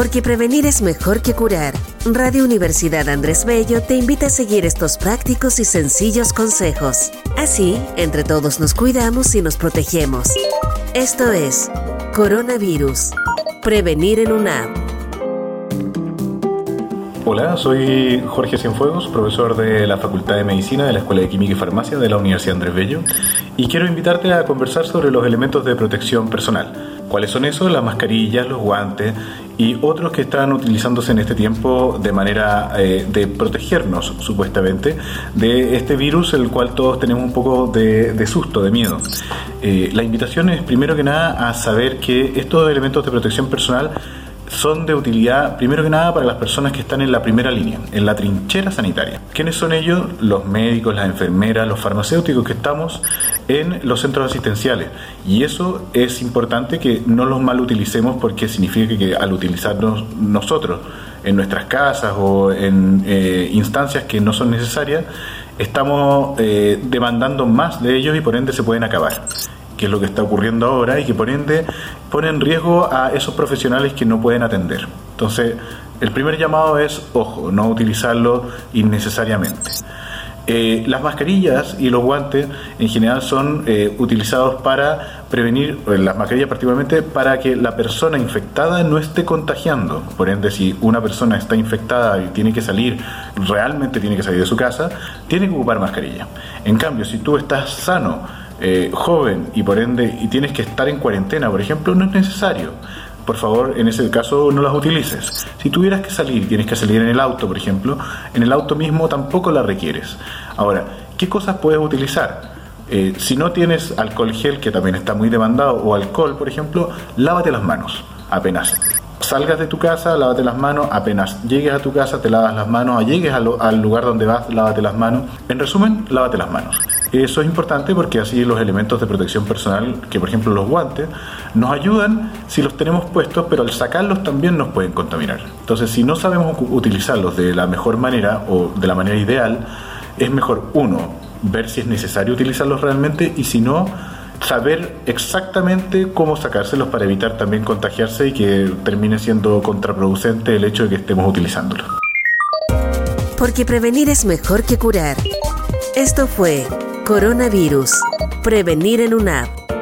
Porque prevenir es mejor que curar. Radio Universidad Andrés Bello te invita a seguir estos prácticos y sencillos consejos. Así, entre todos nos cuidamos y nos protegemos. Esto es Coronavirus. Prevenir en una app. Hola, soy Jorge Cienfuegos, profesor de la Facultad de Medicina de la Escuela de Química y Farmacia de la Universidad Andrés Bello, y quiero invitarte a conversar sobre los elementos de protección personal. ¿Cuáles son esos? Las mascarillas, los guantes y otros que están utilizándose en este tiempo de manera eh, de protegernos, supuestamente, de este virus, el cual todos tenemos un poco de, susto, de miedo. Eh, la invitación es, primero que nada, a saber que estos elementos de protección personal son de utilidad, primero que nada, para las personas que están en la primera línea, en la trinchera sanitaria. ¿Quiénes son ellos? Los médicos, las enfermeras, los farmacéuticos que estamos en los centros asistenciales. Y eso es importante que no los mal utilicemos porque significa que al utilizarnos nosotros en nuestras casas o en eh, instancias que no son necesarias, estamos eh, demandando más de ellos y por ende se pueden acabar que es lo que está ocurriendo ahora y que por ende pone en riesgo a esos profesionales que no pueden atender. Entonces, el primer llamado es, ojo, no utilizarlo innecesariamente. Eh, las mascarillas y los guantes en general son eh, utilizados para prevenir, las mascarillas particularmente, para que la persona infectada no esté contagiando. Por ende, si una persona está infectada y tiene que salir, realmente tiene que salir de su casa, tiene que ocupar mascarilla. En cambio, si tú estás sano, eh, joven y por ende y tienes que estar en cuarentena, por ejemplo, no es necesario. Por favor, en ese caso no las utilices. Si tuvieras que salir, tienes que salir en el auto, por ejemplo, en el auto mismo tampoco la requieres. Ahora, ¿qué cosas puedes utilizar? Eh, si no tienes alcohol gel, que también está muy demandado, o alcohol, por ejemplo, lávate las manos apenas salgas de tu casa, lávate las manos, apenas llegues a tu casa, te lavas las manos, llegues al, al lugar donde vas, lávate las manos. En resumen, lávate las manos. Eso es importante porque así los elementos de protección personal, que por ejemplo los guantes, nos ayudan si los tenemos puestos, pero al sacarlos también nos pueden contaminar. Entonces, si no sabemos utilizarlos de la mejor manera o de la manera ideal, es mejor, uno, ver si es necesario utilizarlos realmente y si no, saber exactamente cómo sacárselos para evitar también contagiarse y que termine siendo contraproducente el hecho de que estemos utilizándolos. Porque prevenir es mejor que curar. Esto fue Coronavirus. Prevenir en una app